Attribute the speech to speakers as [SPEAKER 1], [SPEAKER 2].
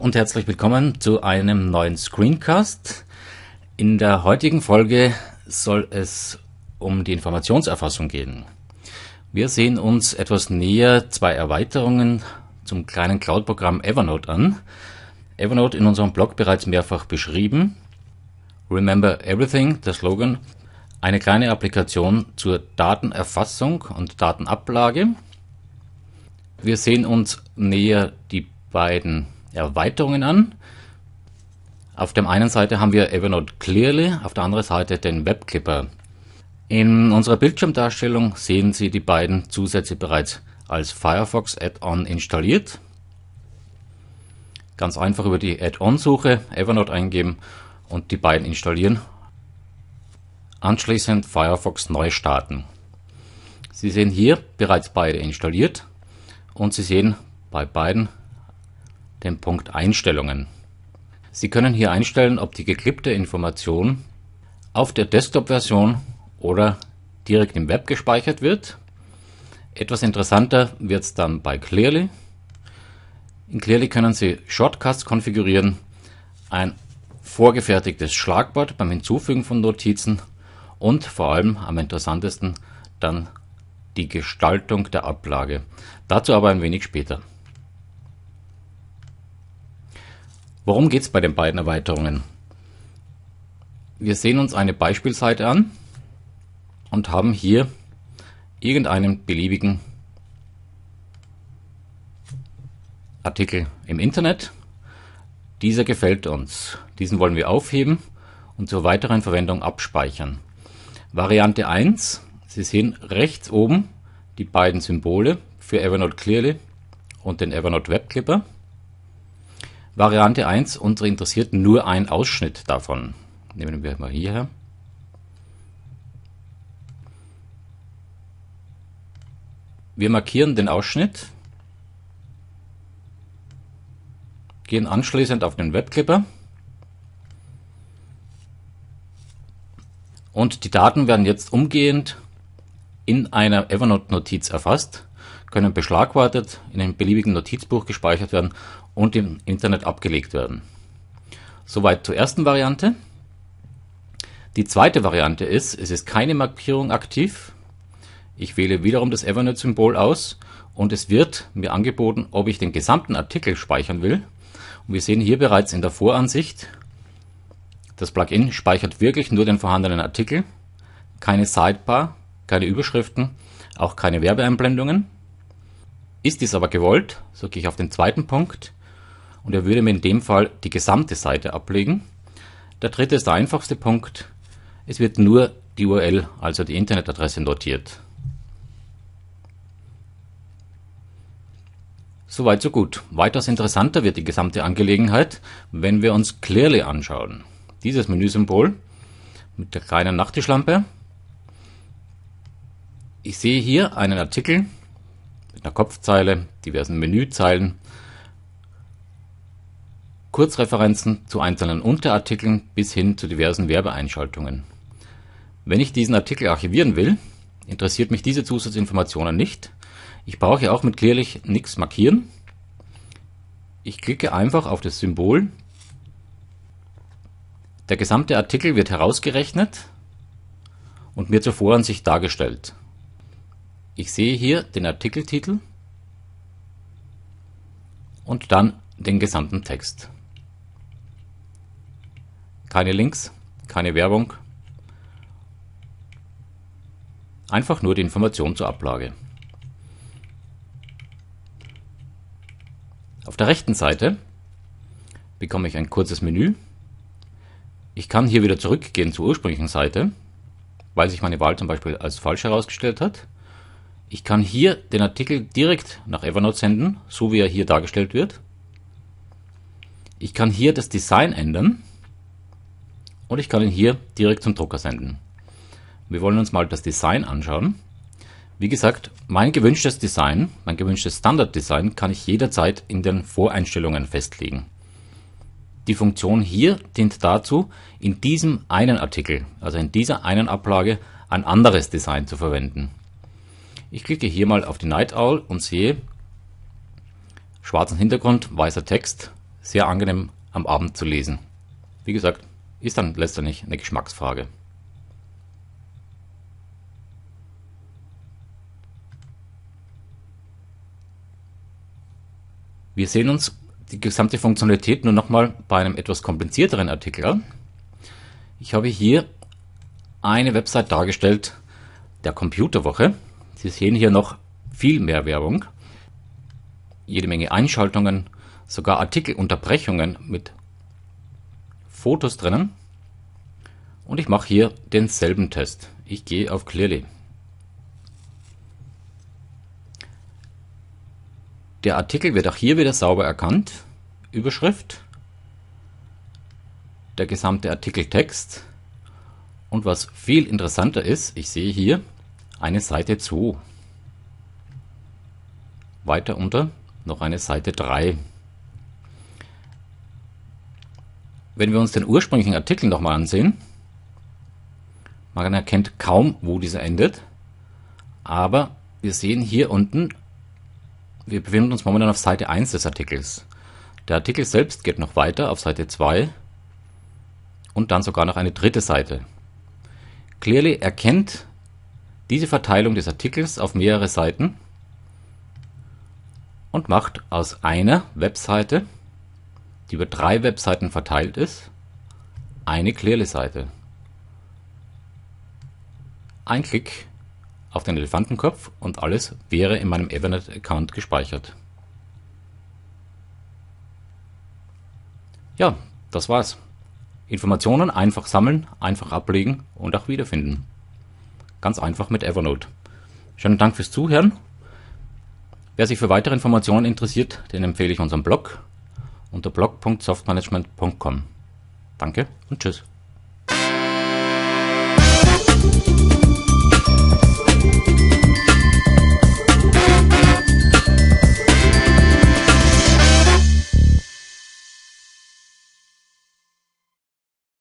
[SPEAKER 1] und herzlich willkommen zu einem neuen Screencast. In der heutigen Folge soll es um die Informationserfassung gehen. Wir sehen uns etwas näher zwei Erweiterungen zum kleinen Cloud-Programm Evernote an. Evernote in unserem Blog bereits mehrfach beschrieben. Remember Everything, der Slogan, eine kleine Applikation zur Datenerfassung und Datenablage. Wir sehen uns näher die beiden Erweiterungen an. Auf der einen Seite haben wir Evernote Clearly, auf der anderen Seite den Webclipper. In unserer Bildschirmdarstellung sehen Sie die beiden Zusätze bereits als Firefox Add-on installiert. Ganz einfach über die Add-on-Suche Evernote eingeben und die beiden installieren. Anschließend Firefox neu starten. Sie sehen hier bereits beide installiert und Sie sehen bei beiden den Punkt Einstellungen. Sie können hier einstellen, ob die geklippte Information auf der Desktop-Version oder direkt im Web gespeichert wird. Etwas interessanter wird es dann bei Clearly. In Clearly können Sie Shortcuts konfigurieren, ein vorgefertigtes Schlagwort beim Hinzufügen von Notizen und vor allem am interessantesten dann die Gestaltung der Ablage. Dazu aber ein wenig später. Worum geht es bei den beiden Erweiterungen? Wir sehen uns eine Beispielseite an und haben hier irgendeinen beliebigen Artikel im Internet. Dieser gefällt uns. Diesen wollen wir aufheben und zur weiteren Verwendung abspeichern. Variante 1. Sie sehen rechts oben die beiden Symbole für Evernote Clearly und den Evernote Web Clipper. Variante 1, unsere interessiert nur ein Ausschnitt davon. Nehmen wir mal hierher. Wir markieren den Ausschnitt, gehen anschließend auf den Webclipper und die Daten werden jetzt umgehend in einer Evernote-Notiz erfasst, können beschlagwortet, in einem beliebigen Notizbuch gespeichert werden und im Internet abgelegt werden. Soweit zur ersten Variante. Die zweite Variante ist, es ist keine Markierung aktiv. Ich wähle wiederum das Evernote-Symbol aus und es wird mir angeboten, ob ich den gesamten Artikel speichern will. Und wir sehen hier bereits in der Voransicht, das Plugin speichert wirklich nur den vorhandenen Artikel, keine Sidebar, keine Überschriften, auch keine Werbeeinblendungen. Ist dies aber gewollt, so gehe ich auf den zweiten Punkt, und er würde mir in dem Fall die gesamte Seite ablegen. Der dritte ist der einfachste Punkt. Es wird nur die URL, also die Internetadresse notiert. Soweit so gut. Weitaus interessanter wird die gesamte Angelegenheit, wenn wir uns Clearly anschauen. Dieses Menüsymbol mit der kleinen Nachttischlampe. Ich sehe hier einen Artikel mit einer Kopfzeile, diversen Menüzeilen, Kurzreferenzen zu einzelnen Unterartikeln bis hin zu diversen Werbeeinschaltungen. Wenn ich diesen Artikel archivieren will, interessiert mich diese Zusatzinformationen nicht. Ich brauche auch mit Clearly nichts markieren. Ich klicke einfach auf das Symbol. Der gesamte Artikel wird herausgerechnet und mir zur Voransicht dargestellt. Ich sehe hier den Artikeltitel und dann den gesamten Text. Keine Links, keine Werbung. Einfach nur die Information zur Ablage. Auf der rechten Seite bekomme ich ein kurzes Menü. Ich kann hier wieder zurückgehen zur ursprünglichen Seite, weil sich meine Wahl zum Beispiel als falsch herausgestellt hat. Ich kann hier den Artikel direkt nach Evernote senden, so wie er hier dargestellt wird. Ich kann hier das Design ändern und ich kann ihn hier direkt zum Drucker senden. Wir wollen uns mal das Design anschauen. Wie gesagt, mein gewünschtes Design, mein gewünschtes Standarddesign kann ich jederzeit in den Voreinstellungen festlegen. Die Funktion hier dient dazu, in diesem einen Artikel, also in dieser einen Ablage, ein anderes Design zu verwenden. Ich klicke hier mal auf die Night Owl und sehe schwarzen Hintergrund, weißer Text, sehr angenehm am Abend zu lesen. Wie gesagt, ist dann letztendlich eine Geschmacksfrage. Wir sehen uns die gesamte Funktionalität nur nochmal bei einem etwas komplizierteren Artikel an. Ich habe hier eine Website dargestellt der Computerwoche. Sie sehen hier noch viel mehr Werbung, jede Menge Einschaltungen, sogar Artikelunterbrechungen mit Fotos drinnen. Und ich mache hier denselben Test. Ich gehe auf Clearly. Der Artikel wird auch hier wieder sauber erkannt. Überschrift, der gesamte Artikeltext und was viel interessanter ist, ich sehe hier eine Seite 2. Weiter unter noch eine Seite 3. Wenn wir uns den ursprünglichen Artikel nochmal ansehen, man erkennt kaum, wo dieser endet, aber wir sehen hier unten wir befinden uns momentan auf Seite 1 des Artikels. Der Artikel selbst geht noch weiter auf Seite 2 und dann sogar noch eine dritte Seite. Clearly erkennt diese Verteilung des Artikels auf mehrere Seiten und macht aus einer Webseite, die über drei Webseiten verteilt ist, eine Clearly-Seite. Ein Klick auf den Elefantenkopf und alles wäre in meinem Evernet-Account gespeichert. Ja, das war's. Informationen einfach sammeln, einfach ablegen und auch wiederfinden. Ganz einfach mit Evernote. Schönen Dank fürs Zuhören. Wer sich für weitere Informationen interessiert, den empfehle ich unseren Blog unter blog.softmanagement.com. Danke und tschüss.